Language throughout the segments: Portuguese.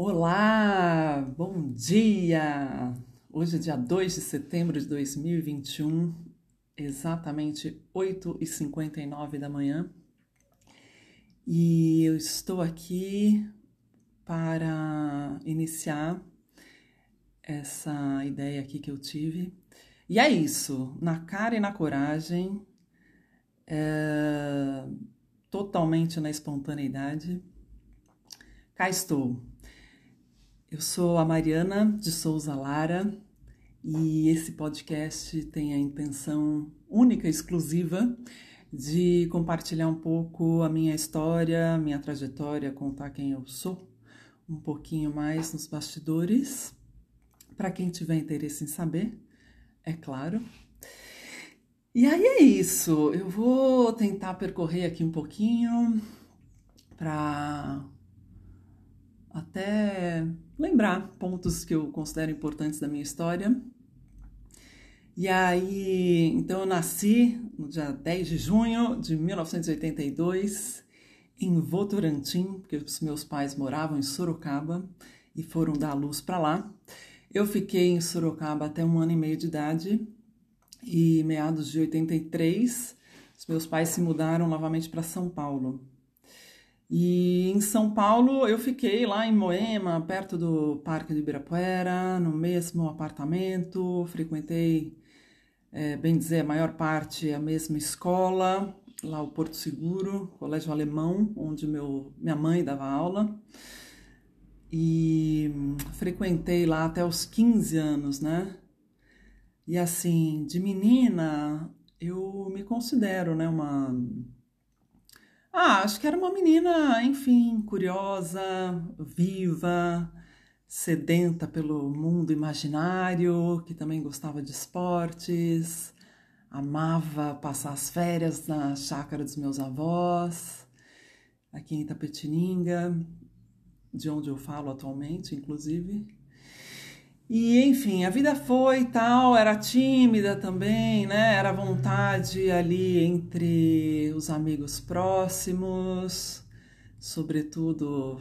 Olá, bom dia! Hoje é dia 2 de setembro de 2021, exatamente 8h59 da manhã, e eu estou aqui para iniciar essa ideia aqui que eu tive. E é isso, na cara e na coragem, é, totalmente na espontaneidade. Cá estou. Eu sou a Mariana de Souza Lara e esse podcast tem a intenção única exclusiva de compartilhar um pouco a minha história, minha trajetória, contar quem eu sou, um pouquinho mais nos bastidores, para quem tiver interesse em saber, é claro. E aí é isso, eu vou tentar percorrer aqui um pouquinho para até lembrar pontos que eu considero importantes da minha história. E aí, então eu nasci no dia 10 de junho de 1982 em Votorantim, porque os meus pais moravam em Sorocaba e foram dar luz para lá. Eu fiquei em Sorocaba até um ano e meio de idade e meados de 83 os meus pais se mudaram novamente para São Paulo. E em São Paulo eu fiquei lá em Moema, perto do Parque de Ibirapuera, no mesmo apartamento, frequentei, é, bem dizer, a maior parte a mesma escola, lá o Porto Seguro, colégio alemão, onde meu, minha mãe dava aula. E frequentei lá até os 15 anos, né? E assim, de menina, eu me considero, né, uma ah, acho que era uma menina, enfim, curiosa, viva, sedenta pelo mundo imaginário, que também gostava de esportes, amava passar as férias na chácara dos meus avós, aqui em Itapetininga, de onde eu falo atualmente, inclusive. E enfim, a vida foi tal, era tímida também, né? Era vontade ali entre os amigos próximos, sobretudo,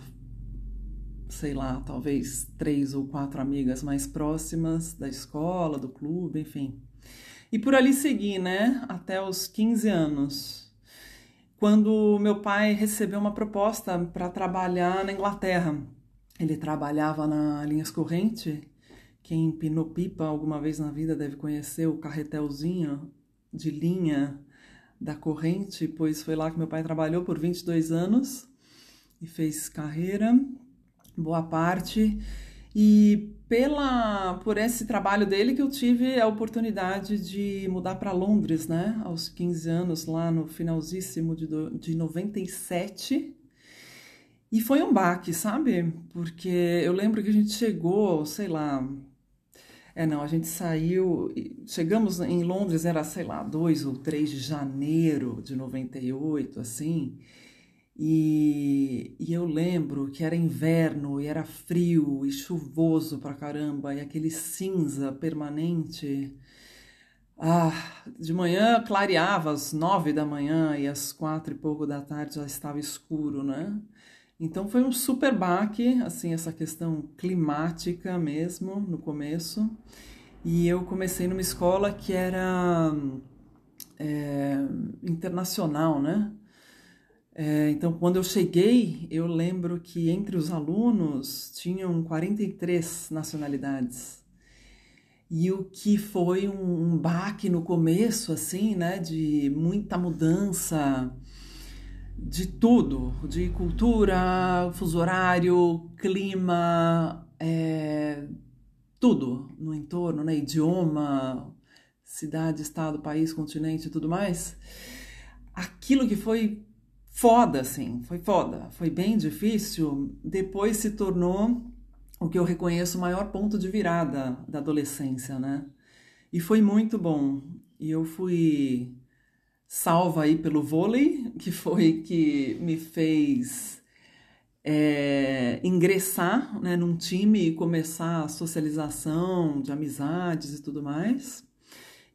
sei lá, talvez três ou quatro amigas mais próximas da escola, do clube, enfim. E por ali segui, né? Até os 15 anos. Quando meu pai recebeu uma proposta para trabalhar na Inglaterra. Ele trabalhava na Linhas Corrente quem empinou pipa alguma vez na vida deve conhecer o carretelzinho de linha da corrente, pois foi lá que meu pai trabalhou por 22 anos e fez carreira, boa parte. E pela por esse trabalho dele que eu tive a oportunidade de mudar para Londres, né, aos 15 anos, lá no finalzíssimo de, de 97. E foi um baque, sabe? Porque eu lembro que a gente chegou, sei lá, é, não, a gente saiu, chegamos em Londres, era, sei lá, 2 ou 3 de janeiro de 98, assim, e, e eu lembro que era inverno, e era frio, e chuvoso pra caramba, e aquele cinza permanente. Ah, de manhã clareava às nove da manhã, e às quatro e pouco da tarde já estava escuro, né? Então foi um super baque, assim, essa questão climática mesmo no começo. E eu comecei numa escola que era é, internacional, né? É, então, quando eu cheguei, eu lembro que entre os alunos tinham 43 nacionalidades. E o que foi um, um baque no começo, assim, né, de muita mudança, de tudo, de cultura, fuso horário, clima, é, tudo no entorno, né? idioma, cidade, estado, país, continente e tudo mais. Aquilo que foi foda, assim, foi foda, foi bem difícil, depois se tornou o que eu reconheço o maior ponto de virada da adolescência, né? E foi muito bom. E eu fui salva aí pelo vôlei, que foi que me fez é, ingressar né, num time e começar a socialização de amizades e tudo mais.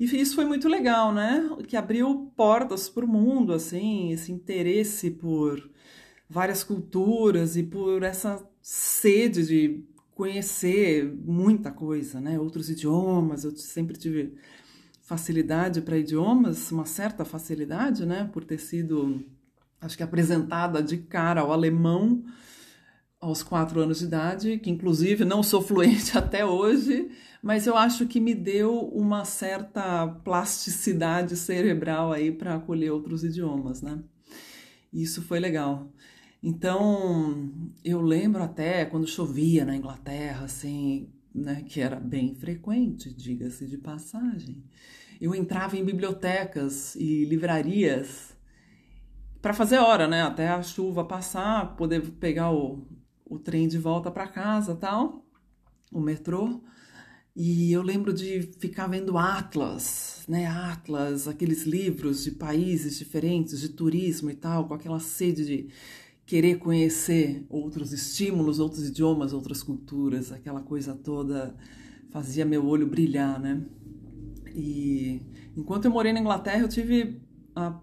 E isso foi muito legal, né? Que abriu portas para o mundo, assim, esse interesse por várias culturas e por essa sede de conhecer muita coisa, né? Outros idiomas, eu sempre tive facilidade para idiomas, uma certa facilidade, né? Por ter sido, acho que apresentada de cara ao alemão aos quatro anos de idade, que inclusive não sou fluente até hoje, mas eu acho que me deu uma certa plasticidade cerebral aí para acolher outros idiomas, né? Isso foi legal. Então, eu lembro até quando chovia na Inglaterra, assim, né, que era bem frequente, diga-se de passagem. Eu entrava em bibliotecas e livrarias para fazer hora, né, até a chuva passar, poder pegar o, o trem de volta para casa, tal, o metrô. E eu lembro de ficar vendo Atlas, né? Atlas, aqueles livros de países diferentes, de turismo e tal, com aquela sede de querer conhecer outros estímulos, outros idiomas, outras culturas, aquela coisa toda fazia meu olho brilhar, né? E enquanto eu morei na Inglaterra, eu tive a,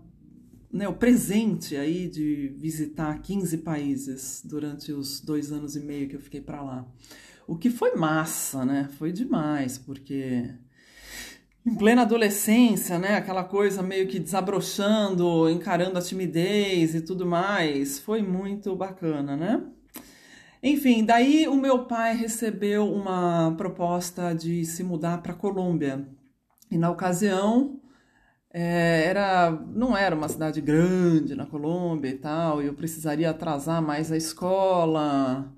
né, o presente aí de visitar 15 países durante os dois anos e meio que eu fiquei para lá. O que foi massa, né? Foi demais, porque em plena adolescência, né? Aquela coisa meio que desabrochando, encarando a timidez e tudo mais. Foi muito bacana, né? Enfim, daí o meu pai recebeu uma proposta de se mudar para Colômbia. E na ocasião, é, era, não era uma cidade grande na Colômbia e tal, e eu precisaria atrasar mais a escola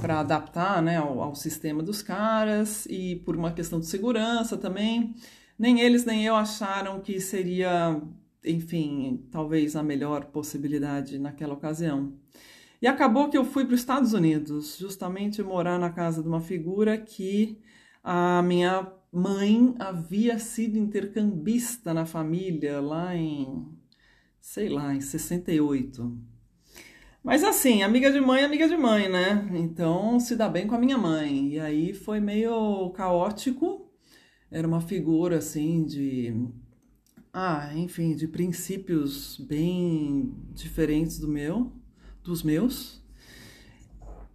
para adaptar né, ao, ao sistema dos caras, e por uma questão de segurança também nem eles nem eu acharam que seria, enfim, talvez a melhor possibilidade naquela ocasião. E acabou que eu fui para os Estados Unidos, justamente morar na casa de uma figura que a minha mãe havia sido intercambista na família lá em, sei lá, em 68. Mas assim, amiga de mãe, amiga de mãe, né? Então se dá bem com a minha mãe. E aí foi meio caótico, era uma figura assim de ah, enfim, de princípios bem diferentes do meu, dos meus.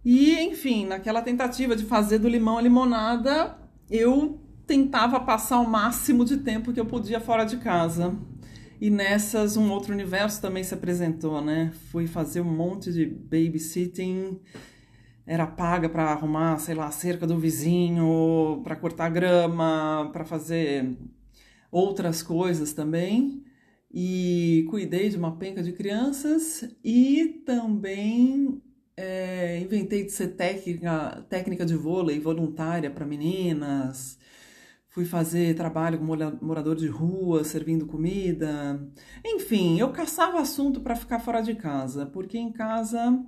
E, enfim, naquela tentativa de fazer do limão a limonada, eu tentava passar o máximo de tempo que eu podia fora de casa. E nessas, um outro universo também se apresentou, né? Fui fazer um monte de babysitting era paga para arrumar, sei lá, a cerca do vizinho, para cortar grama, para fazer outras coisas também. E cuidei de uma penca de crianças e também é, inventei de ser técnica, técnica de vôlei voluntária para meninas. Fui fazer trabalho com morador de rua, servindo comida. Enfim, eu caçava assunto para ficar fora de casa, porque em casa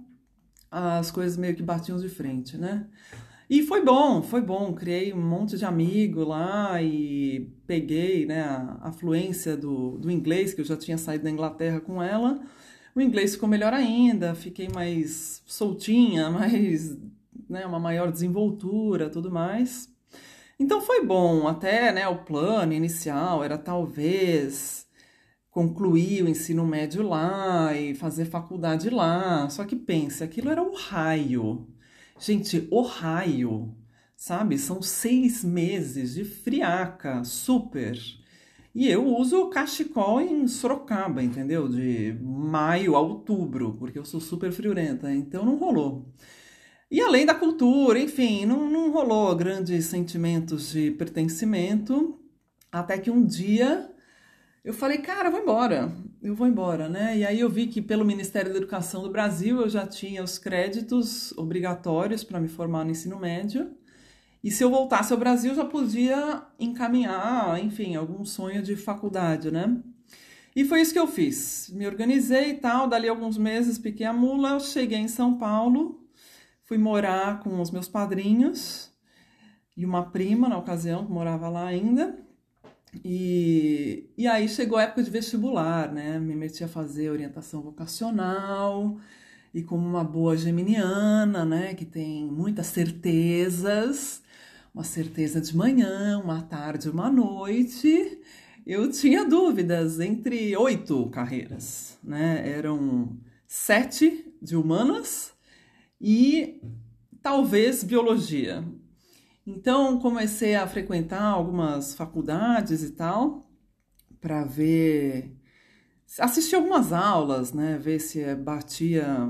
as coisas meio que batiam de frente, né? E foi bom, foi bom. Criei um monte de amigo lá e peguei né, a fluência do, do inglês, que eu já tinha saído da Inglaterra com ela. O inglês ficou melhor ainda, fiquei mais soltinha, mais, né, uma maior desenvoltura, tudo mais. Então foi bom, até né, o plano inicial era talvez concluir o ensino médio lá e fazer faculdade lá. Só que pense, aquilo era o raio. Gente, o raio, sabe? São seis meses de friaca, super. E eu uso cachecol em Sorocaba, entendeu? De maio a outubro, porque eu sou super friorenta, então não rolou. E além da cultura, enfim, não, não rolou grandes sentimentos de pertencimento, até que um dia eu falei, cara, eu vou embora, eu vou embora, né? E aí eu vi que pelo Ministério da Educação do Brasil eu já tinha os créditos obrigatórios para me formar no ensino médio. E se eu voltasse ao Brasil, já podia encaminhar, enfim, algum sonho de faculdade, né? E foi isso que eu fiz. Me organizei e tal, dali alguns meses piquei a mula, cheguei em São Paulo, fui morar com os meus padrinhos e uma prima na ocasião que morava lá ainda. E, e aí chegou a época de vestibular, né? Me meti a fazer orientação vocacional e como uma boa geminiana, né? Que tem muitas certezas, uma certeza de manhã, uma tarde, uma noite. Eu tinha dúvidas entre oito carreiras, né? Eram sete de humanas e talvez biologia. Então comecei a frequentar algumas faculdades e tal para ver assistir algumas aulas, né, ver se batia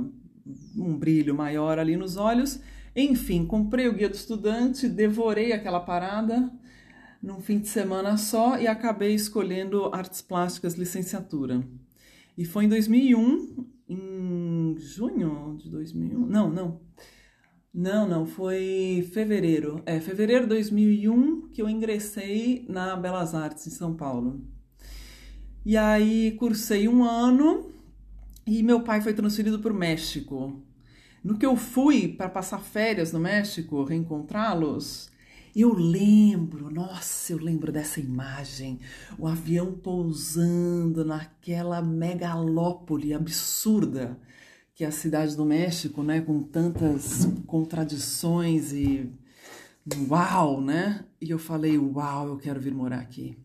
um brilho maior ali nos olhos. Enfim, comprei o guia do estudante, devorei aquela parada num fim de semana só e acabei escolhendo artes plásticas licenciatura. E foi em 2001, em junho de 2001? Não, não. Não, não, foi fevereiro. É, fevereiro de 2001 que eu ingressei na Belas Artes em São Paulo. E aí cursei um ano e meu pai foi transferido para o México. No que eu fui para passar férias no México, reencontrá-los, eu lembro, nossa, eu lembro dessa imagem, o avião pousando naquela megalópole absurda que é a cidade do México, né, com tantas contradições e uau, né? E eu falei, uau, eu quero vir morar aqui.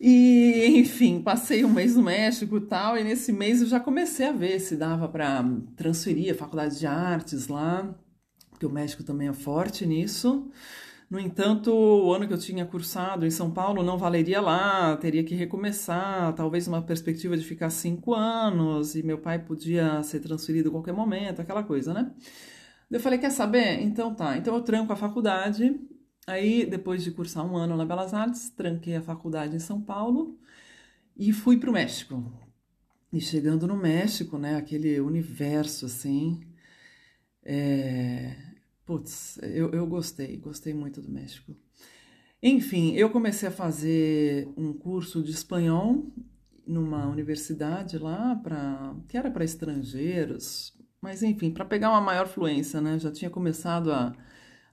E, enfim, passei um mês no México e tal, e nesse mês eu já comecei a ver se dava para transferir a faculdade de artes lá porque o México também é forte nisso. No entanto, o ano que eu tinha cursado em São Paulo não valeria lá, teria que recomeçar, talvez uma perspectiva de ficar cinco anos, e meu pai podia ser transferido a qualquer momento, aquela coisa, né? Eu falei, quer saber? Então tá, então eu tranco a faculdade. Aí, depois de cursar um ano na Belas Artes, tranquei a faculdade em São Paulo e fui para o México. E chegando no México, né, aquele universo assim, é... Putz, eu, eu gostei, gostei muito do México. Enfim, eu comecei a fazer um curso de espanhol numa universidade lá, pra, que era para estrangeiros, mas enfim, para pegar uma maior fluência, né? Já tinha começado a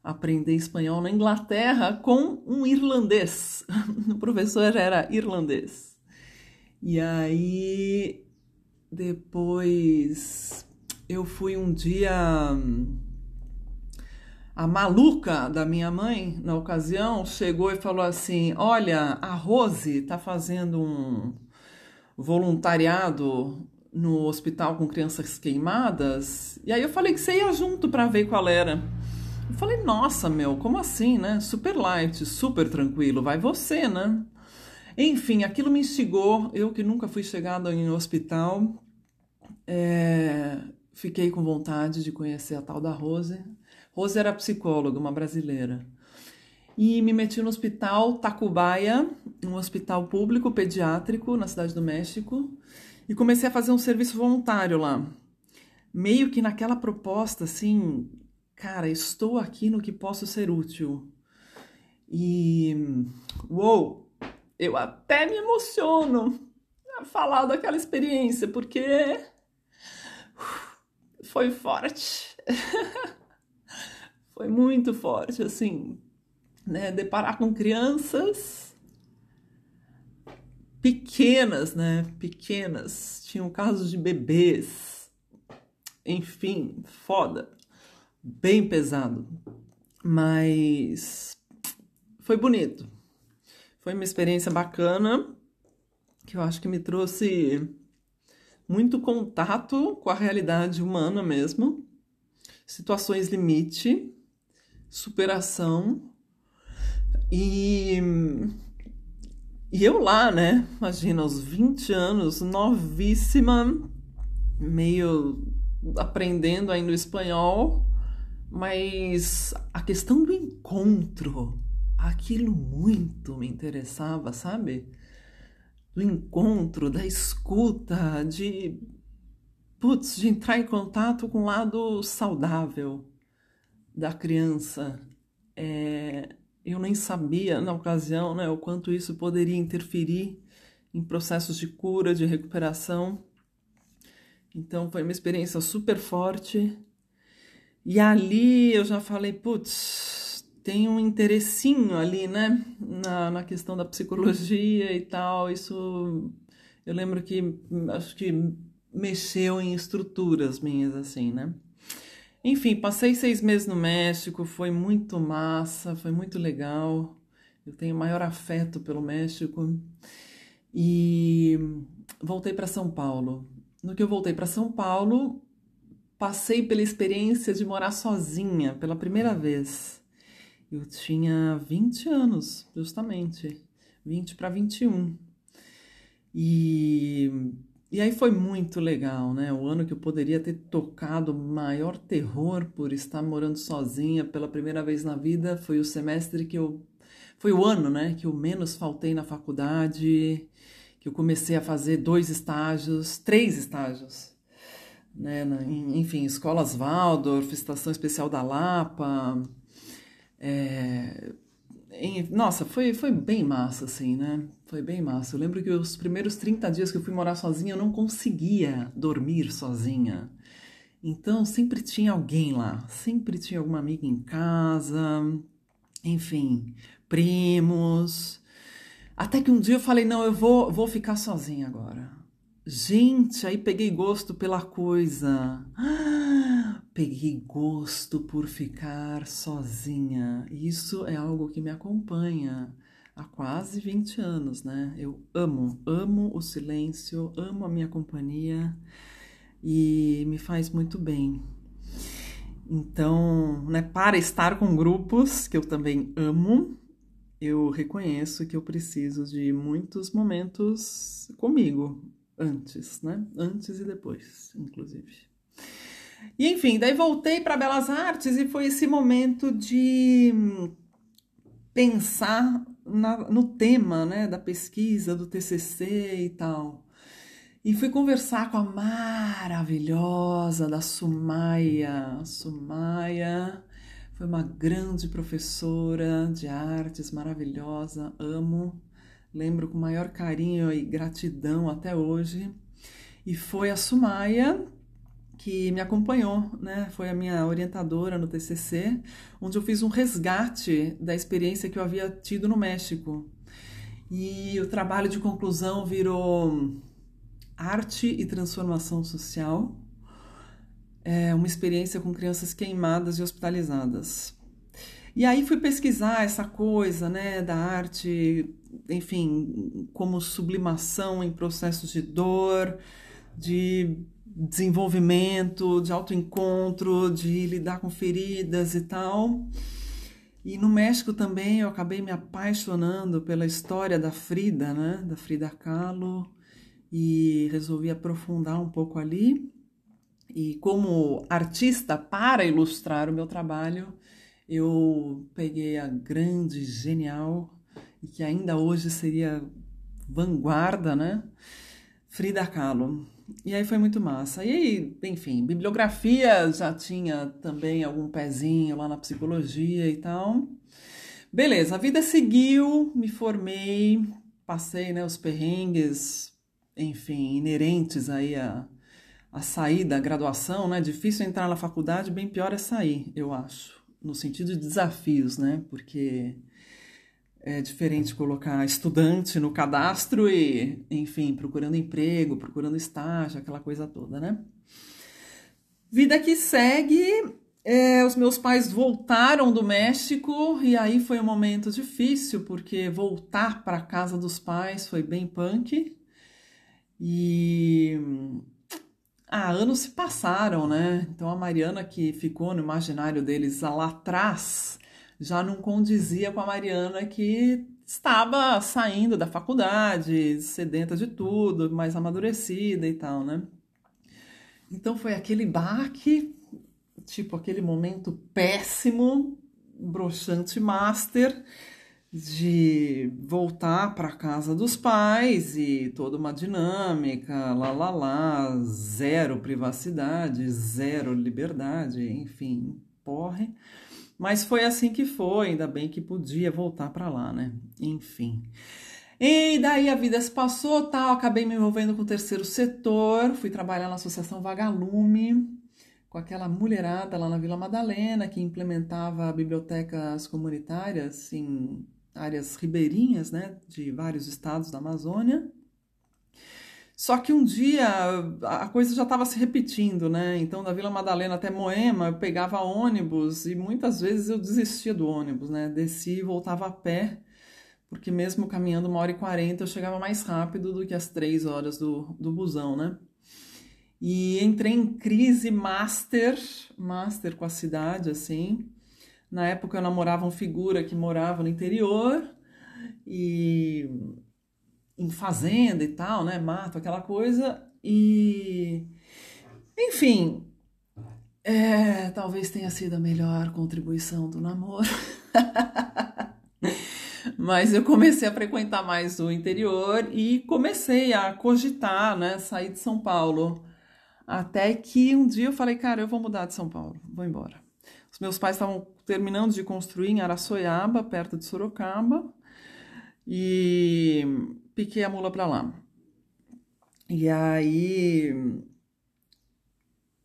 aprender espanhol na Inglaterra com um irlandês. O professor era irlandês. E aí, depois eu fui um dia. A maluca da minha mãe, na ocasião, chegou e falou assim: Olha, a Rose está fazendo um voluntariado no hospital com crianças queimadas. E aí eu falei que você ia junto para ver qual era. Eu falei, nossa, meu, como assim, né? Super light, super tranquilo, vai você, né? Enfim, aquilo me instigou. Eu que nunca fui chegada em hospital, é, fiquei com vontade de conhecer a tal da Rose. Rose era psicóloga, uma brasileira. E me meti no hospital Tacubaya, um hospital público pediátrico na cidade do México, e comecei a fazer um serviço voluntário lá. Meio que naquela proposta assim, cara, estou aqui no que posso ser útil. E uou, eu até me emociono a falar daquela experiência, porque foi forte. foi muito forte, assim, né? Deparar com crianças pequenas, né? Pequenas. Tinham casos de bebês. Enfim, foda. Bem pesado. Mas foi bonito. Foi uma experiência bacana que eu acho que me trouxe muito contato com a realidade humana mesmo, situações limite, superação e e eu lá, né? Imagina, aos 20 anos, novíssima, meio aprendendo ainda o espanhol, mas a questão do encontro, aquilo muito me interessava, sabe? Do encontro, da escuta, de putz, de entrar em contato com o lado saudável da criança. É, eu nem sabia na ocasião né, o quanto isso poderia interferir em processos de cura, de recuperação. Então foi uma experiência super forte. E ali eu já falei, putz, tem um interessinho ali, né, na, na questão da psicologia e tal. Isso eu lembro que acho que mexeu em estruturas minhas, assim, né. Enfim, passei seis meses no México, foi muito massa, foi muito legal. Eu tenho maior afeto pelo México. E voltei para São Paulo. No que eu voltei para São Paulo, passei pela experiência de morar sozinha pela primeira vez. Eu tinha 20 anos, justamente, 20 para 21. E, e aí foi muito legal, né? O ano que eu poderia ter tocado maior terror por estar morando sozinha pela primeira vez na vida foi o semestre que eu. Foi o ano, né? Que eu menos faltei na faculdade, que eu comecei a fazer dois estágios, três estágios. Né, enfim, escolas Waldorf, Estação Especial da Lapa, é, em, nossa, foi, foi bem massa, assim, né? Foi bem massa. Eu lembro que os primeiros 30 dias que eu fui morar sozinha, eu não conseguia dormir sozinha. Então, sempre tinha alguém lá, sempre tinha alguma amiga em casa, enfim, primos. Até que um dia eu falei: não, eu vou, vou ficar sozinha agora. Gente, aí peguei gosto pela coisa. Peguei gosto por ficar sozinha. Isso é algo que me acompanha há quase 20 anos, né? Eu amo, amo o silêncio, amo a minha companhia e me faz muito bem. Então, né, para estar com grupos que eu também amo, eu reconheço que eu preciso de muitos momentos comigo, antes, né? Antes e depois, inclusive. E enfim, daí voltei para Belas Artes e foi esse momento de pensar na, no tema, né, da pesquisa, do TCC e tal. E fui conversar com a maravilhosa da Sumaia. Sumaia foi uma grande professora de artes, maravilhosa, amo lembro com maior carinho e gratidão até hoje. E foi a Sumaia que me acompanhou, né? Foi a minha orientadora no TCC, onde eu fiz um resgate da experiência que eu havia tido no México. E o trabalho de conclusão virou arte e transformação social. É uma experiência com crianças queimadas e hospitalizadas. E aí fui pesquisar essa coisa, né, da arte, enfim, como sublimação em processos de dor, de desenvolvimento, de autoencontro, de lidar com feridas e tal. E no México também eu acabei me apaixonando pela história da Frida, né, da Frida Kahlo, e resolvi aprofundar um pouco ali. E como artista para ilustrar o meu trabalho, eu peguei a grande, genial, e que ainda hoje seria vanguarda, né? Frida Kahlo. E aí foi muito massa. E aí, enfim, bibliografia já tinha também algum pezinho lá na psicologia e tal. Beleza, a vida seguiu, me formei, passei né, os perrengues, enfim, inerentes aí a, a sair da graduação, né? Difícil entrar na faculdade, bem pior é sair, eu acho no sentido de desafios, né? Porque é diferente colocar estudante no cadastro e, enfim, procurando emprego, procurando estágio, aquela coisa toda, né? Vida que segue, é, os meus pais voltaram do México e aí foi um momento difícil, porque voltar para casa dos pais foi bem punk. E ah, anos se passaram, né? Então a Mariana que ficou no imaginário deles lá atrás já não condizia com a Mariana que estava saindo da faculdade, sedenta de tudo, mais amadurecida e tal, né? Então foi aquele baque, tipo aquele momento péssimo, broxante master, de voltar para casa dos pais e toda uma dinâmica, lá lá lá, zero privacidade, zero liberdade, enfim, porre. Mas foi assim que foi, ainda bem que podia voltar para lá, né? Enfim. E daí a vida se passou, tal, acabei me envolvendo com o terceiro setor, fui trabalhar na Associação Vagalume, com aquela mulherada lá na Vila Madalena que implementava bibliotecas comunitárias em áreas ribeirinhas, né, de vários estados da Amazônia. Só que um dia a coisa já estava se repetindo, né? Então, da Vila Madalena até Moema, eu pegava ônibus e muitas vezes eu desistia do ônibus, né? Descia e voltava a pé, porque mesmo caminhando uma hora e quarenta eu chegava mais rápido do que as três horas do, do busão, né? E entrei em crise master, master com a cidade, assim. Na época eu namorava um figura que morava no interior e em fazenda e tal, né? Mato, aquela coisa. E enfim, é, talvez tenha sido a melhor contribuição do namoro. Mas eu comecei a frequentar mais o interior e comecei a cogitar, né, sair de São Paulo. Até que um dia eu falei, cara, eu vou mudar de São Paulo, vou embora. Os meus pais estavam terminando de construir em Araçoiaba, perto de Sorocaba, e piquei a mula para lá. E aí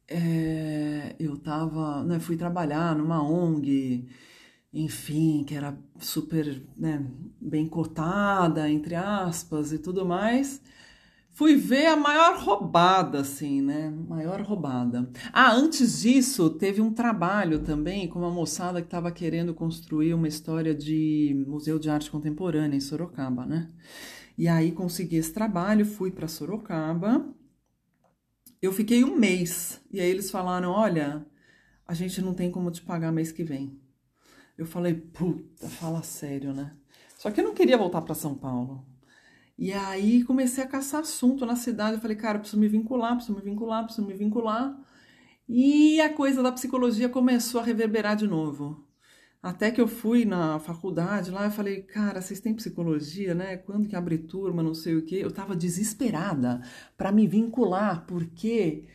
é, eu tava, né, fui trabalhar numa ONG, enfim, que era super né, bem cotada, entre aspas, e tudo mais. Fui ver a maior roubada, assim, né? Maior roubada. Ah, antes disso, teve um trabalho também com uma moçada que estava querendo construir uma história de Museu de Arte Contemporânea em Sorocaba, né? E aí consegui esse trabalho, fui para Sorocaba. Eu fiquei um mês. E aí eles falaram: olha, a gente não tem como te pagar mês que vem. Eu falei, puta, fala sério, né? Só que eu não queria voltar para São Paulo. E aí comecei a caçar assunto na cidade. Eu falei, cara, preciso me vincular, preciso me vincular, preciso me vincular. E a coisa da psicologia começou a reverberar de novo. Até que eu fui na faculdade lá, eu falei, cara, vocês têm psicologia, né? Quando que abre turma, não sei o quê. Eu tava desesperada para me vincular, porque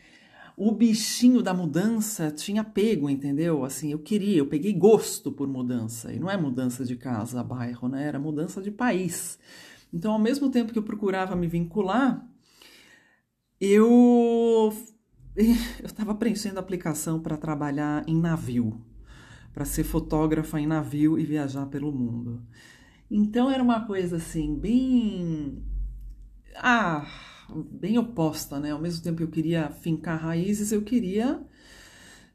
o bichinho da mudança tinha pego, entendeu? Assim, eu queria, eu peguei gosto por mudança. E não é mudança de casa, bairro, né? Era mudança de país. Então, ao mesmo tempo que eu procurava me vincular, eu eu estava preenchendo aplicação para trabalhar em navio, para ser fotógrafa em navio e viajar pelo mundo. Então era uma coisa assim, bem ah, bem oposta, né? Ao mesmo tempo que eu queria fincar raízes, eu queria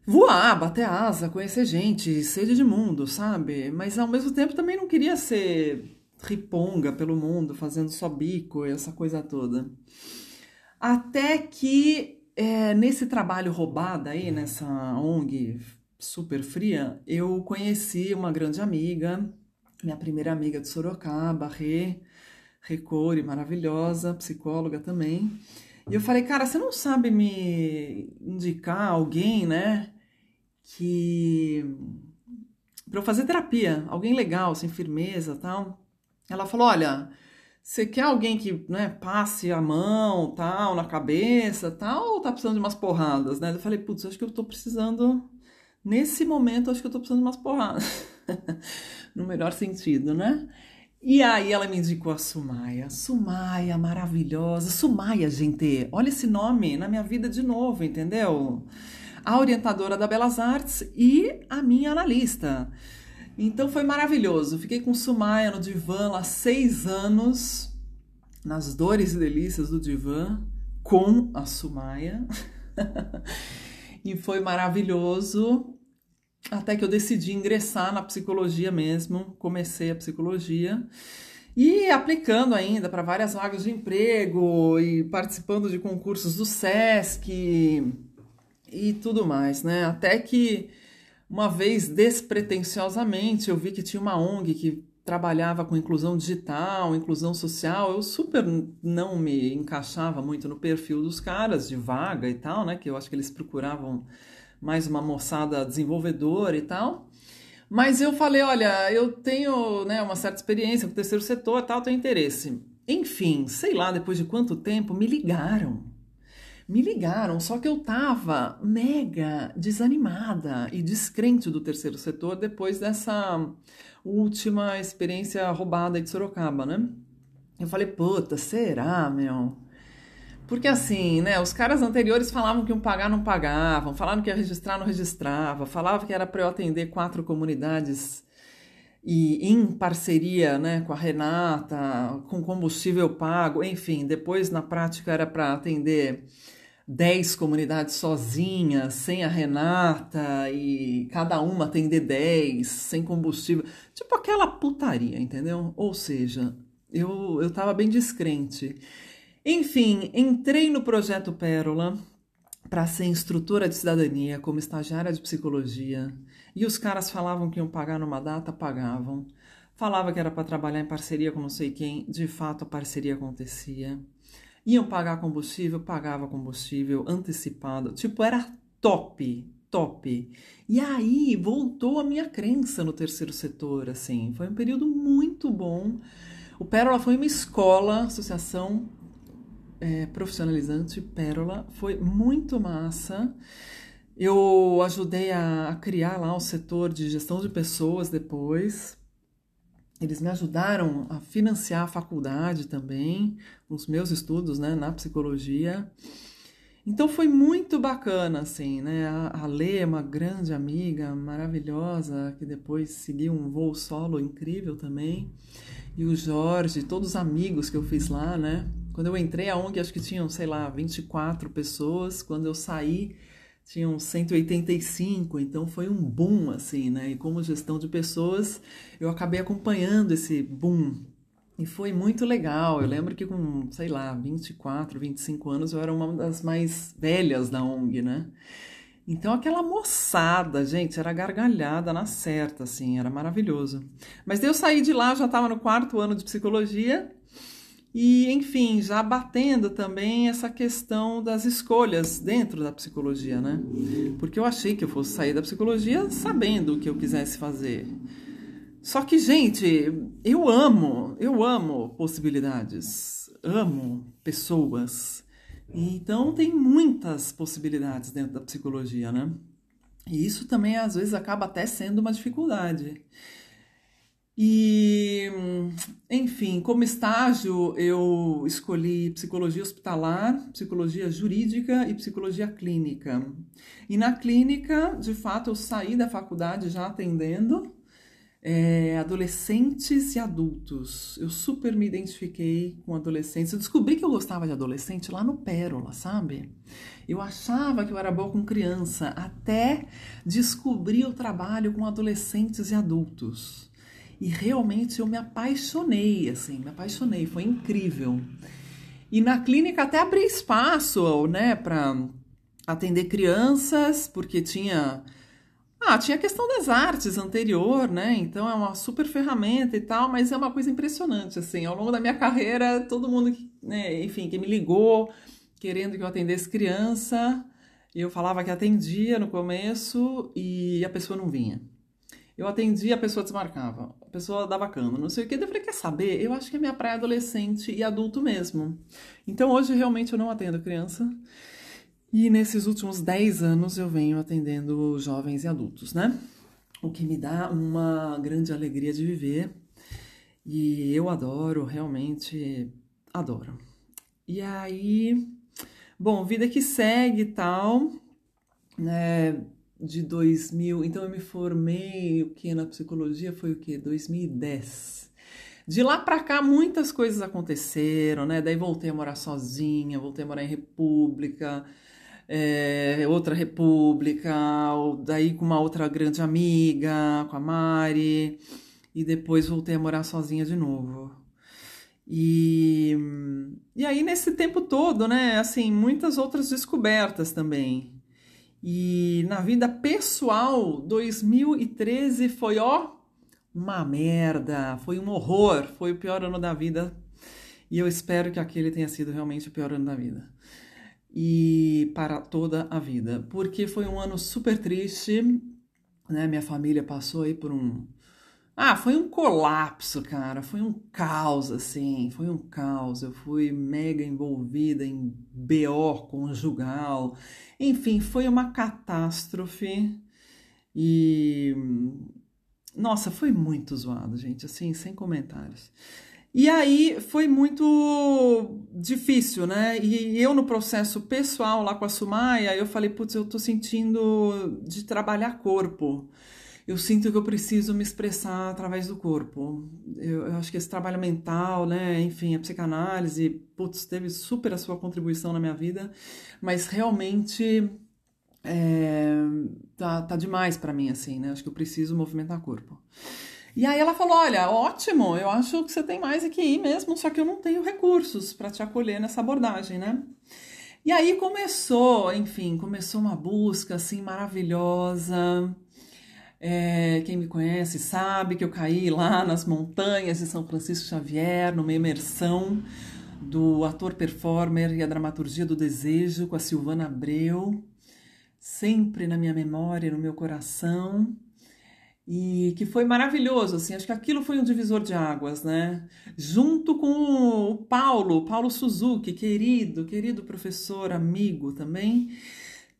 voar, bater asa, conhecer gente, sede de mundo, sabe? Mas ao mesmo tempo também não queria ser riponga pelo mundo, fazendo só bico e essa coisa toda. Até que é, nesse trabalho roubado aí, nessa ONG super fria, eu conheci uma grande amiga, minha primeira amiga de Sorocaba, Rê, Recore, maravilhosa, psicóloga também. E eu falei, cara, você não sabe me indicar alguém, né? Que. para eu fazer terapia, alguém legal, sem firmeza tal. Ela falou: olha, você quer alguém que né, passe a mão, tal, na cabeça, tal, ou tá precisando de umas porradas, né? Eu falei, putz, acho que eu tô precisando. Nesse momento, acho que eu tô precisando de umas porradas. no melhor sentido, né? E aí ela me indicou a Sumaya. Sumaya, maravilhosa. Sumaya, gente, olha esse nome na minha vida de novo, entendeu? A orientadora da Belas Artes e a minha analista. Então foi maravilhoso. Fiquei com Sumaya no divã lá seis anos, nas dores e delícias do divã, com a Sumaya. e foi maravilhoso até que eu decidi ingressar na psicologia mesmo, comecei a psicologia e aplicando ainda para várias vagas de emprego e participando de concursos do SESC e, tudo mais, né? Até que uma vez despretensiosamente eu vi que tinha uma ONG que trabalhava com inclusão digital, inclusão social, eu super não me encaixava muito no perfil dos caras de vaga e tal, né? Que eu acho que eles procuravam mais uma moçada desenvolvedora e tal. Mas eu falei, olha, eu tenho né, uma certa experiência com o terceiro setor, tal, tenho interesse. Enfim, sei lá, depois de quanto tempo, me ligaram. Me ligaram, só que eu tava mega desanimada e descrente do terceiro setor depois dessa última experiência roubada de Sorocaba, né? Eu falei, puta, será, meu? Porque assim, né, os caras anteriores falavam que iam pagar, não pagavam, falavam que ia registrar, não registrava, falavam que era para eu atender quatro comunidades e em parceria, né, com a Renata, com combustível pago, enfim, depois na prática era para atender dez comunidades sozinhas, sem a Renata, e cada uma atender dez, sem combustível, tipo aquela putaria, entendeu? Ou seja, eu, eu tava bem descrente. Enfim, entrei no projeto Pérola para ser instrutora de cidadania, como estagiária de psicologia. E os caras falavam que iam pagar numa data, pagavam. Falava que era para trabalhar em parceria com não sei quem, de fato a parceria acontecia. Iam pagar combustível, pagava combustível antecipado. Tipo, era top, top. E aí voltou a minha crença no terceiro setor, assim. Foi um período muito bom. O Pérola foi uma escola, associação é, profissionalizante Pérola, foi muito massa. Eu ajudei a, a criar lá o setor de gestão de pessoas depois. Eles me ajudaram a financiar a faculdade também, os meus estudos né, na psicologia. Então foi muito bacana, assim, né? A, a Lê é uma grande amiga, maravilhosa, que depois seguiu um voo solo incrível também. E o Jorge, todos os amigos que eu fiz lá, né? Quando eu entrei, a ONG acho que tinham, sei lá, 24 pessoas. Quando eu saí, tinham 185, então foi um boom, assim, né? E como gestão de pessoas, eu acabei acompanhando esse boom. E foi muito legal. Eu lembro que com, sei lá, 24, 25 anos, eu era uma das mais velhas da ONG, né? Então aquela moçada, gente, era gargalhada na certa, assim, era maravilhoso. Mas eu saí de lá, já estava no quarto ano de psicologia, e, enfim, já batendo também essa questão das escolhas dentro da psicologia, né? Porque eu achei que eu fosse sair da psicologia sabendo o que eu quisesse fazer. Só que, gente, eu amo, eu amo possibilidades, amo pessoas. Então, tem muitas possibilidades dentro da psicologia, né? E isso também, às vezes, acaba até sendo uma dificuldade. E, enfim, como estágio, eu escolhi psicologia hospitalar, psicologia jurídica e psicologia clínica. E na clínica, de fato, eu saí da faculdade já atendendo é, adolescentes e adultos. Eu super me identifiquei com adolescentes. Eu descobri que eu gostava de adolescente lá no Pérola, sabe? Eu achava que eu era boa com criança, até descobrir o trabalho com adolescentes e adultos. E realmente eu me apaixonei, assim, me apaixonei, foi incrível. E na clínica até abri espaço, né, para atender crianças, porque tinha ah, tinha a questão das artes anterior, né? Então é uma super ferramenta e tal, mas é uma coisa impressionante, assim. Ao longo da minha carreira, todo mundo, né, enfim, que me ligou querendo que eu atendesse criança, eu falava que atendia no começo e a pessoa não vinha. Eu atendia, a pessoa desmarcava. Pessoa dava cama, não sei o que. Eu falei, quer saber? Eu acho que é minha praia adolescente e adulto mesmo. Então hoje realmente eu não atendo criança. E nesses últimos 10 anos eu venho atendendo jovens e adultos, né? O que me dá uma grande alegria de viver. E eu adoro, realmente adoro. E aí, bom, vida que segue e tal, né? De 2000, então eu me formei o que na psicologia foi o que 2010. De lá para cá muitas coisas aconteceram, né? Daí voltei a morar sozinha, voltei a morar em república, é, outra república, daí com uma outra grande amiga, com a Mari, e depois voltei a morar sozinha de novo. E, e aí nesse tempo todo, né? Assim, muitas outras descobertas também. E na vida pessoal, 2013 foi ó uma merda, foi um horror, foi o pior ano da vida. E eu espero que aquele tenha sido realmente o pior ano da vida. E para toda a vida, porque foi um ano super triste, né? Minha família passou aí por um ah, foi um colapso, cara. Foi um caos, assim. Foi um caos. Eu fui mega envolvida em BO conjugal. Enfim, foi uma catástrofe. E. Nossa, foi muito zoado, gente. Assim, sem comentários. E aí foi muito difícil, né? E eu no processo pessoal lá com a Sumaya, eu falei, putz, eu tô sentindo de trabalhar corpo eu sinto que eu preciso me expressar através do corpo. Eu, eu, acho que esse trabalho mental, né, enfim, a psicanálise, putz, teve super a sua contribuição na minha vida, mas realmente é, tá, tá demais para mim, assim, né? Acho que eu preciso movimentar o corpo. E aí ela falou: Olha, ótimo, eu acho que você tem mais aqui ir mesmo, só que eu não tenho recursos para te acolher nessa abordagem, né? E aí começou, enfim, começou uma busca assim maravilhosa. É, quem me conhece sabe que eu caí lá nas montanhas de São Francisco Xavier, numa imersão do ator performer e a dramaturgia do desejo com a Silvana Abreu, sempre na minha memória, no meu coração e que foi maravilhoso, assim, acho que aquilo foi um divisor de águas, né? Junto com o Paulo, Paulo Suzuki, querido, querido professor, amigo também,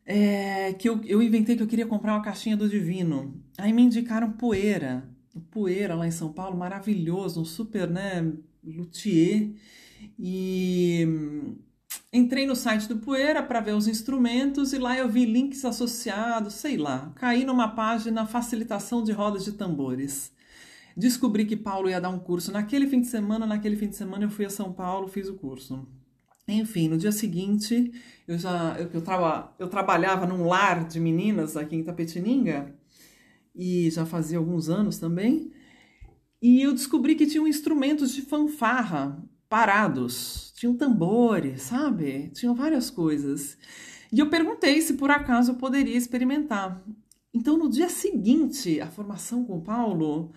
é, que eu, eu inventei que eu queria comprar uma caixinha do Divino. Aí me indicaram Poeira, Poeira lá em São Paulo, maravilhoso, um super, né, luthier, e Entrei no site do Poeira para ver os instrumentos e lá eu vi links associados, sei lá. Caí numa página facilitação de rodas de tambores. Descobri que Paulo ia dar um curso naquele fim de semana, naquele fim de semana eu fui a São Paulo, fiz o curso. Enfim, no dia seguinte, eu já eu, eu, eu trabalhava num lar de meninas aqui em Tapetininga e já fazia alguns anos também. E eu descobri que tinham instrumentos de fanfarra parados, tinham tambores, sabe? Tinham várias coisas. E eu perguntei se por acaso eu poderia experimentar. Então, no dia seguinte à formação com o Paulo,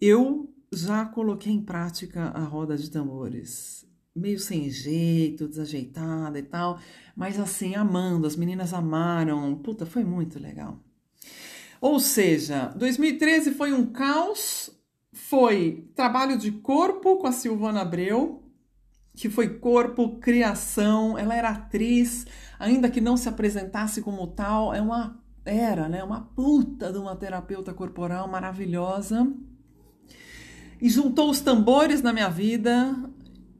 eu já coloquei em prática a roda de tambores. Meio sem jeito, desajeitada e tal, mas assim, amando, as meninas amaram. Puta, foi muito legal. Ou seja, 2013 foi um caos, foi trabalho de corpo com a Silvana Abreu, que foi corpo, criação, ela era atriz, ainda que não se apresentasse como tal, é uma era, né, uma puta de uma terapeuta corporal maravilhosa. E juntou os tambores na minha vida,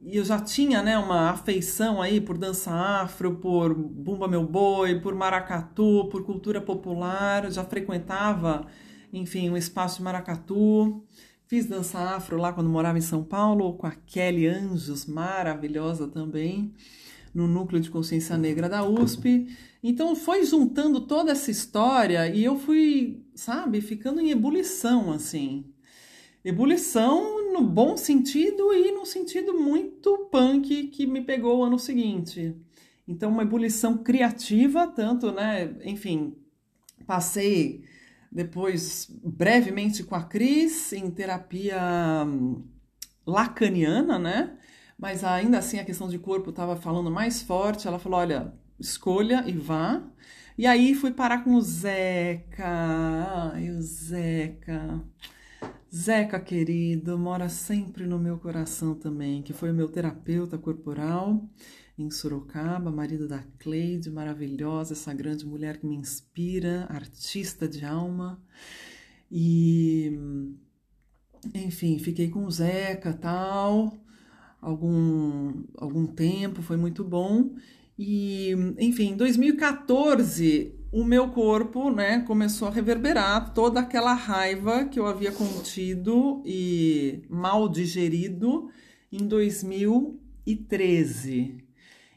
e eu já tinha, né, uma afeição aí por dança afro, por bumba meu boi, por maracatu, por cultura popular, já frequentava, enfim, o espaço de maracatu. Fiz dança afro lá quando morava em São Paulo, com a Kelly Anjos, maravilhosa também, no núcleo de consciência negra da USP. Então foi juntando toda essa história e eu fui, sabe, ficando em ebulição assim. Ebulição no bom sentido e no sentido muito punk que me pegou o ano seguinte. Então, uma ebulição criativa, tanto, né? Enfim, passei depois brevemente com a Cris, em terapia hum, lacaniana, né? Mas ainda assim a questão de corpo estava falando mais forte. Ela falou: olha, escolha e vá. E aí fui parar com o Zeca. Ai, o Zeca. Zeca, querido, mora sempre no meu coração também, que foi o meu terapeuta corporal em Sorocaba, marido da Cleide, maravilhosa, essa grande mulher que me inspira, artista de alma. E, enfim, fiquei com o Zeca tal, algum, algum tempo, foi muito bom. E, enfim, em 2014, o meu corpo, né, começou a reverberar toda aquela raiva que eu havia contido e mal digerido em 2013.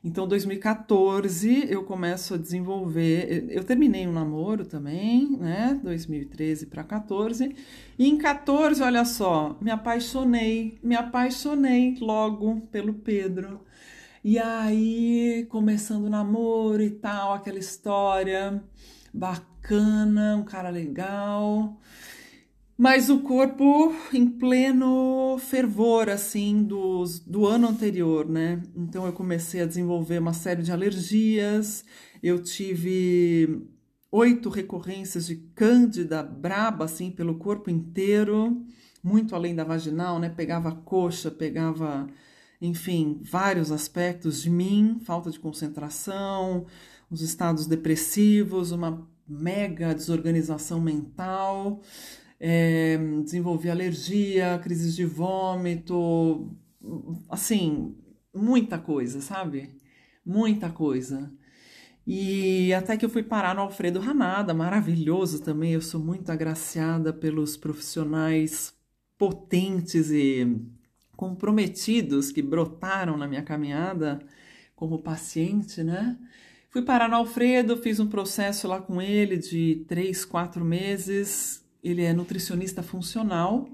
Então, 2014 eu começo a desenvolver. Eu terminei um namoro também, né? 2013 para 14. E em 14, olha só, me apaixonei, me apaixonei logo pelo Pedro. E aí, começando o namoro e tal, aquela história bacana, um cara legal mas o corpo em pleno fervor, assim, dos, do ano anterior, né? Então eu comecei a desenvolver uma série de alergias, eu tive oito recorrências de cândida braba, assim, pelo corpo inteiro, muito além da vaginal, né? Pegava coxa, pegava, enfim, vários aspectos de mim, falta de concentração, os estados depressivos, uma mega desorganização mental é, desenvolvi alergia, crises de vômito, assim, muita coisa, sabe? Muita coisa. E até que eu fui parar no Alfredo Ranada, maravilhoso também. Eu sou muito agraciada pelos profissionais potentes e comprometidos que brotaram na minha caminhada como paciente, né? Fui parar no Alfredo, fiz um processo lá com ele de três, quatro meses, ele é nutricionista funcional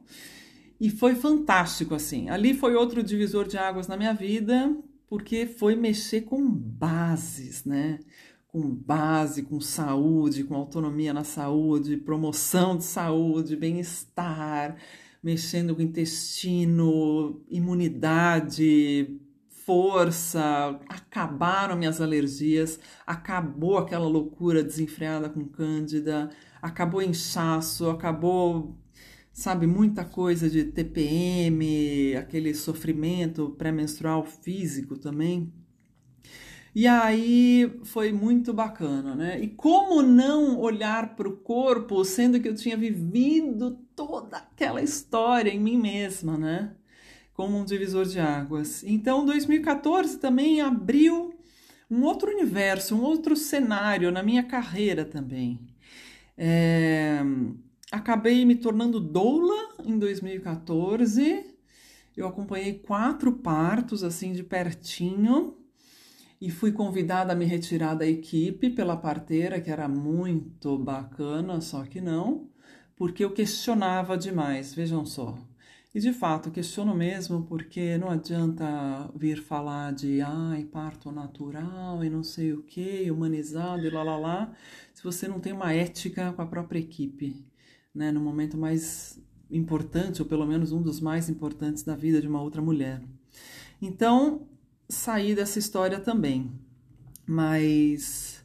e foi fantástico assim. Ali foi outro divisor de águas na minha vida, porque foi mexer com bases, né? Com base, com saúde, com autonomia na saúde, promoção de saúde, bem-estar, mexendo com intestino, imunidade, força, acabaram minhas alergias, acabou aquela loucura desenfreada com cândida, acabou inchaço, acabou, sabe, muita coisa de TPM, aquele sofrimento pré-menstrual físico também. E aí foi muito bacana, né? E como não olhar para o corpo, sendo que eu tinha vivido toda aquela história em mim mesma, né? como um divisor de águas. Então, 2014 também abriu um outro universo, um outro cenário na minha carreira também. É, acabei me tornando doula em 2014. Eu acompanhei quatro partos assim de pertinho e fui convidada a me retirar da equipe pela parteira, que era muito bacana, só que não, porque eu questionava demais. Vejam só, e de fato, questiono mesmo porque não adianta vir falar de ai, parto natural e não sei o que, humanizado e lá lá lá, se você não tem uma ética com a própria equipe, né? No momento mais importante, ou pelo menos um dos mais importantes da vida de uma outra mulher. Então, saí dessa história também. Mas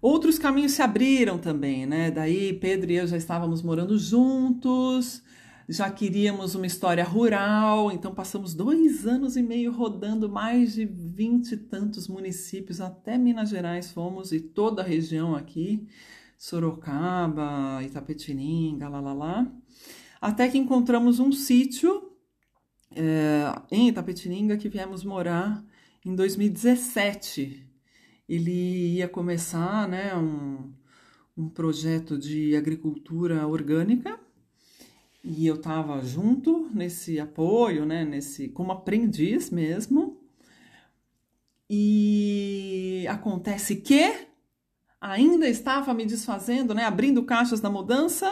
outros caminhos se abriram também, né? Daí Pedro e eu já estávamos morando juntos já queríamos uma história rural, então passamos dois anos e meio rodando mais de vinte e tantos municípios, até Minas Gerais fomos e toda a região aqui, Sorocaba, Itapetininga, lá, lá, lá, até que encontramos um sítio é, em Itapetininga que viemos morar em 2017. Ele ia começar né, um, um projeto de agricultura orgânica, e eu estava junto nesse apoio, né, nesse como aprendiz mesmo. E acontece que ainda estava me desfazendo, né, abrindo caixas da mudança,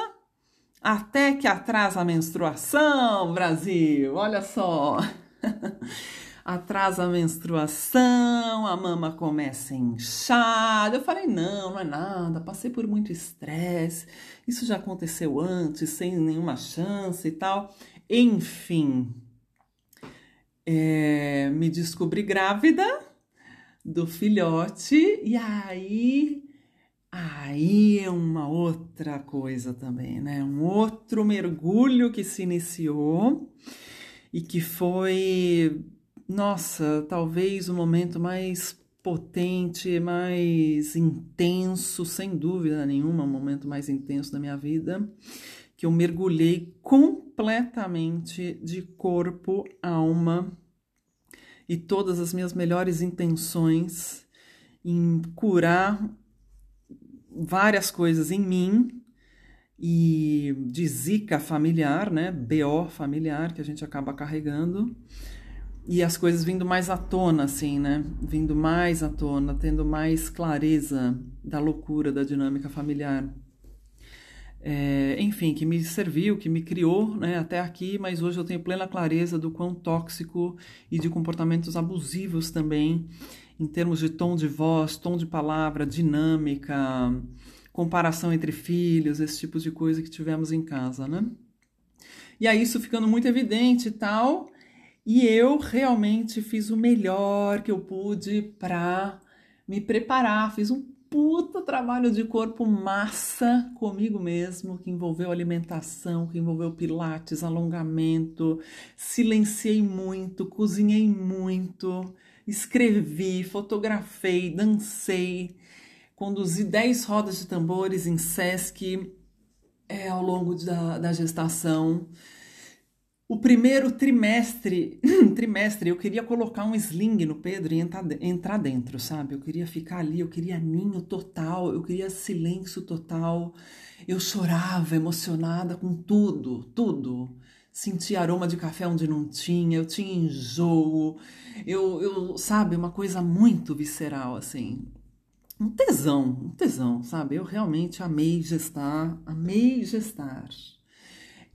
até que atrasa a menstruação, Brasil. Olha só. atrasa a menstruação, a mama começa a inchar. Eu falei: não, não é nada, passei por muito estresse, isso já aconteceu antes, sem nenhuma chance e tal. Enfim, é, me descobri grávida do filhote e aí aí é uma outra coisa também, né? Um outro mergulho que se iniciou e que foi nossa, talvez o momento mais potente, mais intenso, sem dúvida nenhuma, o momento mais intenso da minha vida, que eu mergulhei completamente de corpo, alma e todas as minhas melhores intenções em curar várias coisas em mim e de zika familiar, né, BO familiar que a gente acaba carregando e as coisas vindo mais à tona, assim, né? Vindo mais à tona, tendo mais clareza da loucura da dinâmica familiar. É, enfim, que me serviu, que me criou né, até aqui, mas hoje eu tenho plena clareza do quão tóxico e de comportamentos abusivos também, em termos de tom de voz, tom de palavra, dinâmica, comparação entre filhos, esse tipo de coisa que tivemos em casa, né? E aí isso ficando muito evidente e tal, e eu realmente fiz o melhor que eu pude para me preparar, fiz um puta trabalho de corpo massa comigo mesmo, que envolveu alimentação, que envolveu pilates, alongamento, silenciei muito, cozinhei muito, escrevi, fotografei, dancei, conduzi 10 rodas de tambores em Sesc é, ao longo da, da gestação. O primeiro trimestre, trimestre, eu queria colocar um sling no Pedro e entrar dentro, sabe? Eu queria ficar ali, eu queria ninho total, eu queria silêncio total. Eu chorava, emocionada com tudo, tudo. Sentia aroma de café onde não tinha, eu tinha enjoo, eu, eu, sabe, uma coisa muito visceral, assim. Um tesão, um tesão, sabe? Eu realmente amei gestar, amei gestar.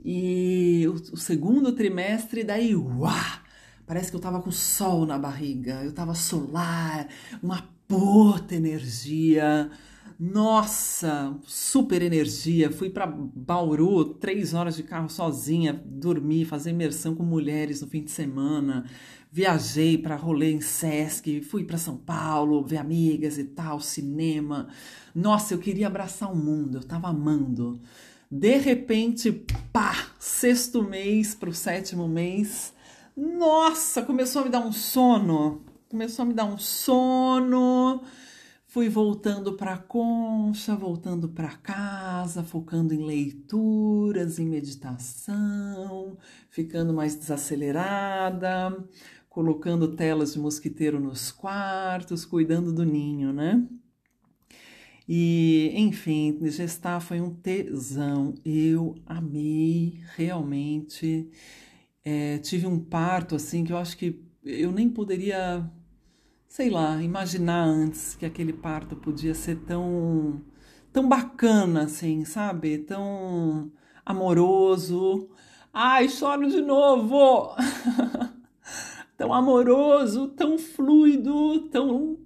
E o, o segundo trimestre, daí, uá, Parece que eu tava com sol na barriga, eu tava solar, uma puta energia. Nossa, super energia. Fui para Bauru, três horas de carro sozinha, dormir, fazer imersão com mulheres no fim de semana. Viajei para rolê em Sesc, fui para São Paulo, ver amigas e tal, cinema. Nossa, eu queria abraçar o mundo, eu tava amando. De repente, pá, sexto mês para o sétimo mês. Nossa, começou a me dar um sono. Começou a me dar um sono. Fui voltando para a concha, voltando para casa, focando em leituras, em meditação, ficando mais desacelerada colocando telas de mosquiteiro nos quartos, cuidando do ninho, né? E, enfim, gestar foi um tesão. Eu amei, realmente. É, tive um parto, assim, que eu acho que eu nem poderia, sei lá, imaginar antes que aquele parto podia ser tão, tão bacana, assim, sabe? Tão amoroso. Ai, choro de novo! tão amoroso, tão fluido, tão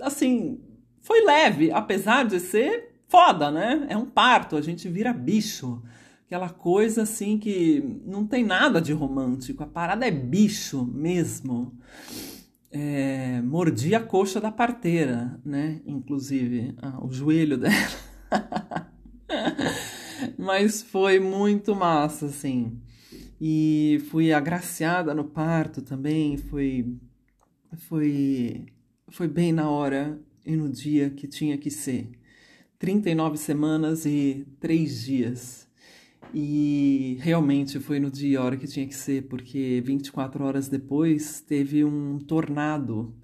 assim, foi leve, apesar de ser foda, né? É um parto, a gente vira bicho. Aquela coisa assim que não tem nada de romântico, a parada é bicho mesmo. É, mordi a coxa da parteira, né? Inclusive, ah, o joelho dela. Mas foi muito massa, assim e fui agraciada no parto também, foi foi foi bem na hora e no dia que tinha que ser. 39 semanas e 3 dias. E realmente foi no dia e hora que tinha que ser, porque 24 horas depois teve um tornado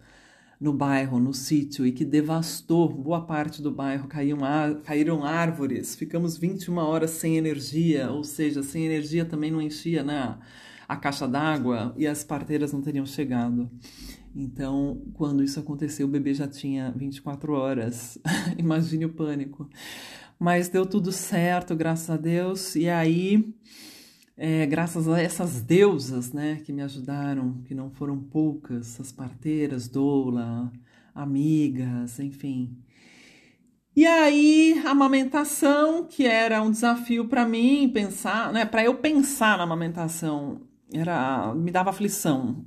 no bairro, no sítio, e que devastou boa parte do bairro. Caíam, caíram árvores, ficamos 21 horas sem energia, ou seja, sem energia também não enchia né, a caixa d'água e as parteiras não teriam chegado. Então, quando isso aconteceu, o bebê já tinha 24 horas. Imagine o pânico. Mas deu tudo certo, graças a Deus. E aí é, graças a essas deusas, né, que me ajudaram, que não foram poucas, as parteiras, doula, amigas, enfim. E aí, a amamentação, que era um desafio para mim pensar, né, para eu pensar na amamentação, era me dava aflição.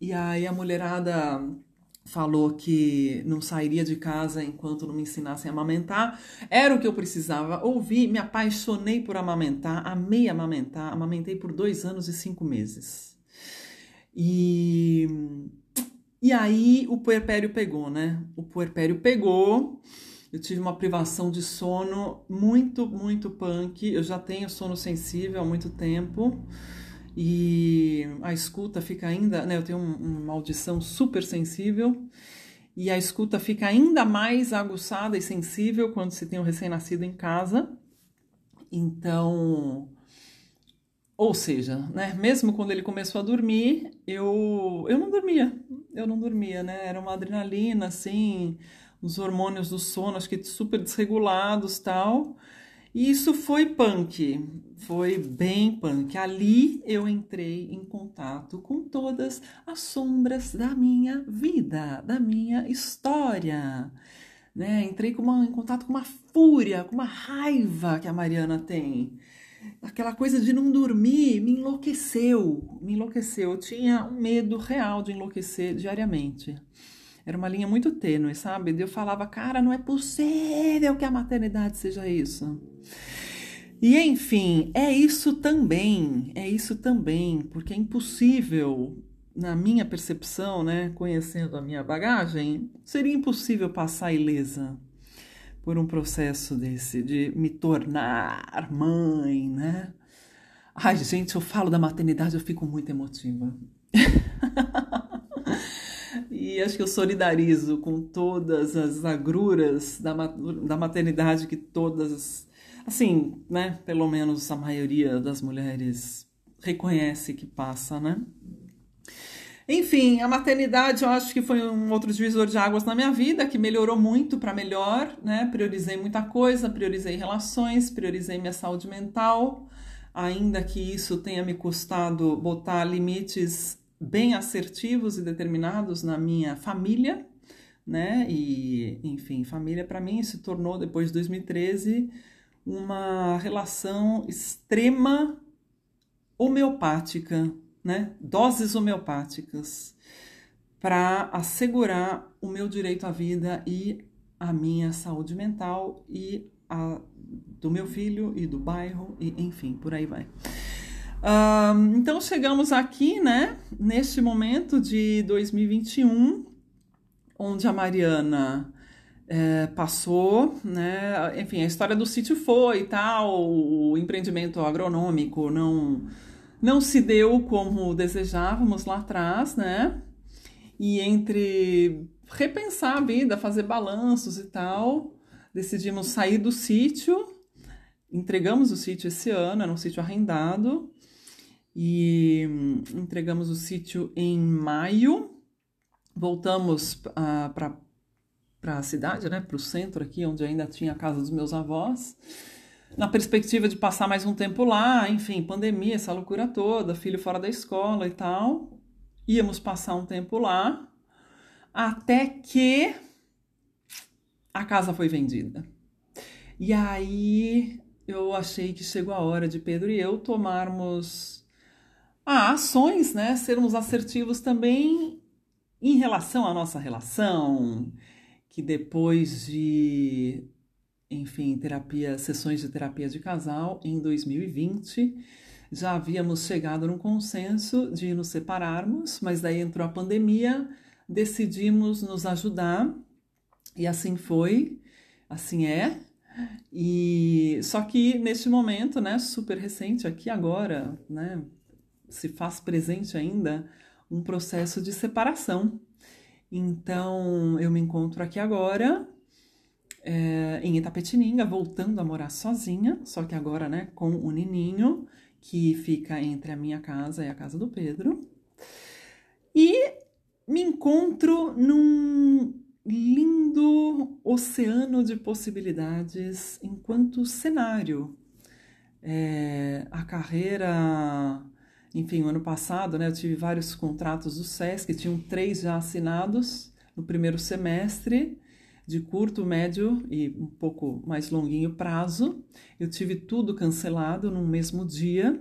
E aí a mulherada falou que não sairia de casa enquanto não me ensinassem a amamentar. Era o que eu precisava ouvir. Me apaixonei por amamentar, amei amamentar. Amamentei por dois anos e cinco meses. E, e aí o puerpério pegou, né? O puerpério pegou. Eu tive uma privação de sono muito, muito punk. Eu já tenho sono sensível há muito tempo e a escuta fica ainda, né, eu tenho um, uma audição super sensível e a escuta fica ainda mais aguçada e sensível quando se tem um recém-nascido em casa. Então, ou seja, né, mesmo quando ele começou a dormir, eu eu não dormia. Eu não dormia, né? Era uma adrenalina assim, os hormônios do sono, acho que super desregulados, tal. E isso foi punk, foi bem punk. Ali eu entrei em contato com todas as sombras da minha vida, da minha história. Né? Entrei com uma, em contato com uma fúria, com uma raiva que a Mariana tem. Aquela coisa de não dormir me enlouqueceu, me enlouqueceu. Eu tinha um medo real de enlouquecer diariamente. Era uma linha muito tênue, sabe? Eu falava, cara, não é possível que a maternidade seja isso. E enfim, é isso também, é isso também, porque é impossível, na minha percepção, né, conhecendo a minha bagagem, seria impossível passar ilesa por um processo desse, de me tornar mãe, né? Ai, gente, eu falo da maternidade, eu fico muito emotiva. E acho que eu solidarizo com todas as agruras da, da maternidade que todas, assim, né, pelo menos a maioria das mulheres reconhece que passa, né? Enfim, a maternidade eu acho que foi um outro divisor de águas na minha vida, que melhorou muito para melhor, né? Priorizei muita coisa, priorizei relações, priorizei minha saúde mental, ainda que isso tenha me custado botar limites bem assertivos e determinados na minha família, né? E, enfim, família para mim se tornou depois de 2013 uma relação extrema homeopática, né? Doses homeopáticas para assegurar o meu direito à vida e a minha saúde mental e a do meu filho e do bairro e enfim, por aí vai. Um, então chegamos aqui, né, neste momento de 2021, onde a Mariana é, passou, né, enfim, a história do sítio foi e tal, o empreendimento agronômico não, não se deu como desejávamos lá atrás, né, e entre repensar a vida, fazer balanços e tal, decidimos sair do sítio, entregamos o sítio esse ano, era um sítio arrendado, e entregamos o sítio em maio. Voltamos uh, ah, para a cidade, né, para o centro aqui, onde ainda tinha a casa dos meus avós, na perspectiva de passar mais um tempo lá, enfim, pandemia, essa loucura toda, filho fora da escola e tal. Íamos passar um tempo lá, até que a casa foi vendida. E aí eu achei que chegou a hora de Pedro e eu tomarmos a ações, né? Sermos assertivos também em relação à nossa relação, que depois de, enfim, terapia, sessões de terapia de casal em 2020, já havíamos chegado num consenso de nos separarmos, mas daí entrou a pandemia, decidimos nos ajudar e assim foi, assim é. E só que neste momento, né, super recente aqui agora, né, se faz presente ainda um processo de separação. Então, eu me encontro aqui agora é, em Itapetininga, voltando a morar sozinha, só que agora, né, com o Nininho, que fica entre a minha casa e a casa do Pedro. E me encontro num lindo oceano de possibilidades enquanto cenário. É, a carreira enfim, o ano passado, né, eu tive vários contratos do SESC, tinham três já assinados no primeiro semestre, de curto, médio e um pouco mais longuinho prazo. Eu tive tudo cancelado no mesmo dia,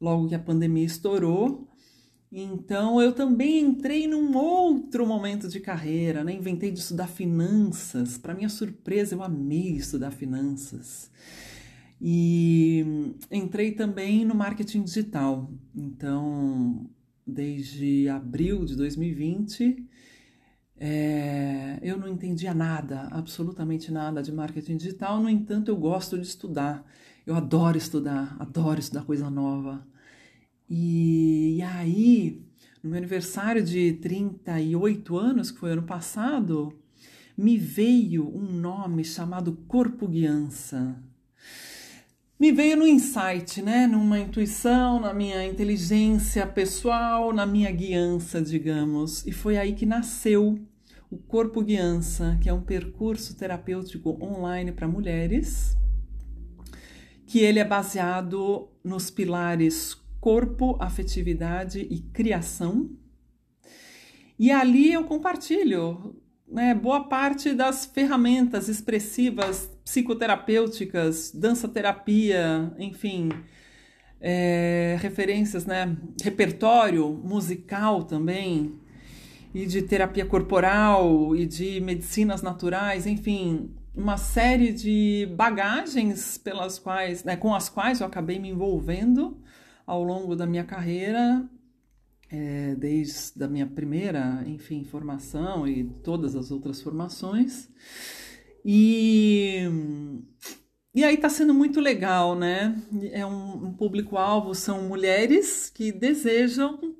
logo que a pandemia estourou. Então eu também entrei num outro momento de carreira, né? Inventei de estudar finanças. Para minha surpresa, eu amei estudar finanças. E entrei também no marketing digital. Então, desde abril de 2020, é, eu não entendia nada, absolutamente nada de marketing digital. No entanto, eu gosto de estudar. Eu adoro estudar, adoro estudar coisa nova. E, e aí, no meu aniversário de 38 anos, que foi ano passado, me veio um nome chamado Corpo Guiança me veio no insight, né? Numa intuição, na minha inteligência pessoal, na minha guiança, digamos. E foi aí que nasceu o Corpo Guiança, que é um percurso terapêutico online para mulheres, que ele é baseado nos pilares corpo, afetividade e criação. E ali eu compartilho né, boa parte das ferramentas expressivas psicoterapêuticas, dança-terapia, enfim, é, referências, né, repertório musical também, e de terapia corporal e de medicinas naturais, enfim, uma série de bagagens pelas quais, né, com as quais eu acabei me envolvendo ao longo da minha carreira é, desde a minha primeira, enfim, formação e todas as outras formações. E, e aí está sendo muito legal, né? É um, um público-alvo, são mulheres que desejam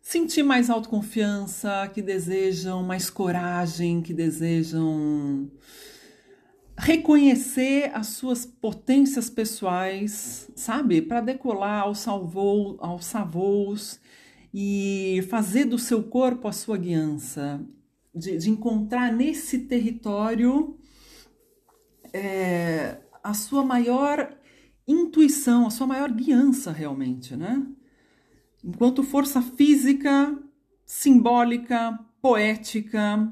sentir mais autoconfiança, que desejam mais coragem, que desejam reconhecer as suas potências pessoais, sabe? Para decolar aos, salvou, aos savos e fazer do seu corpo a sua guiança, de, de encontrar nesse território é, a sua maior intuição, a sua maior guiança realmente, né? enquanto força física, simbólica, poética.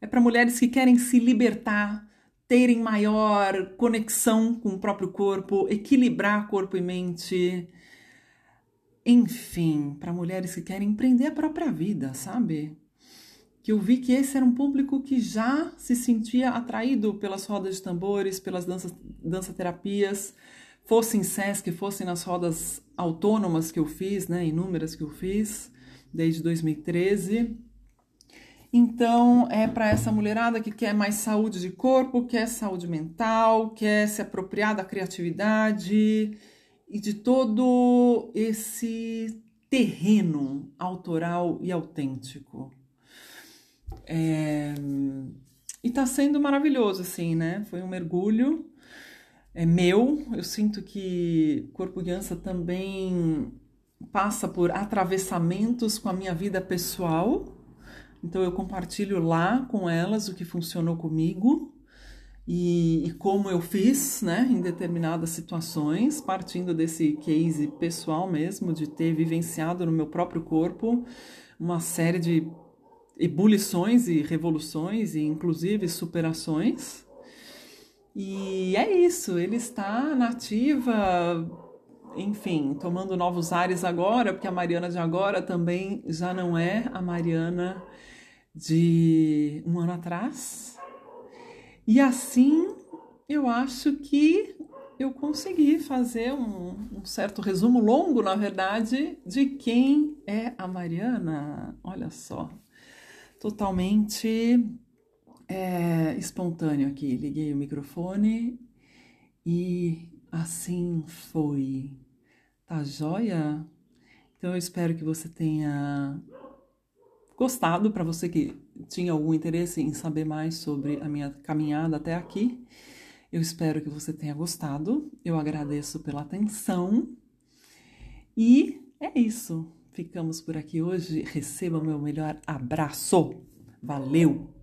É para mulheres que querem se libertar, terem maior conexão com o próprio corpo, equilibrar corpo e mente. Enfim, para mulheres que querem empreender a própria vida, sabe? Que eu vi que esse era um público que já se sentia atraído pelas rodas de tambores, pelas danças, dança terapias, fosse em SESC, fosse nas rodas autônomas que eu fiz, né, inúmeras que eu fiz desde 2013. Então, é para essa mulherada que quer mais saúde de corpo, quer saúde mental, quer se apropriar da criatividade e de todo esse terreno autoral e autêntico. É... E tá sendo maravilhoso, assim, né? Foi um mergulho é meu. Eu sinto que Corpo Guiança também passa por atravessamentos com a minha vida pessoal. Então eu compartilho lá com elas o que funcionou comigo e, e, como eu fiz, né, em determinadas situações, partindo desse case pessoal mesmo, de ter vivenciado no meu próprio corpo uma série de ebulições e revoluções e inclusive superações. E é isso, ele está nativa, enfim, tomando novos ares agora, porque a Mariana de agora também já não é a Mariana de um ano atrás. E assim eu acho que eu consegui fazer um, um, certo resumo longo, na verdade, de quem é a Mariana. Olha só, totalmente é, espontâneo aqui. Liguei o microfone e assim foi. Tá joia? Então eu espero que você tenha gostado. Para você que tinha algum interesse em saber mais sobre a minha caminhada até aqui, eu espero que você tenha gostado. Eu agradeço pela atenção. E é isso. Ficamos por aqui hoje. Receba o meu melhor abraço. Valeu!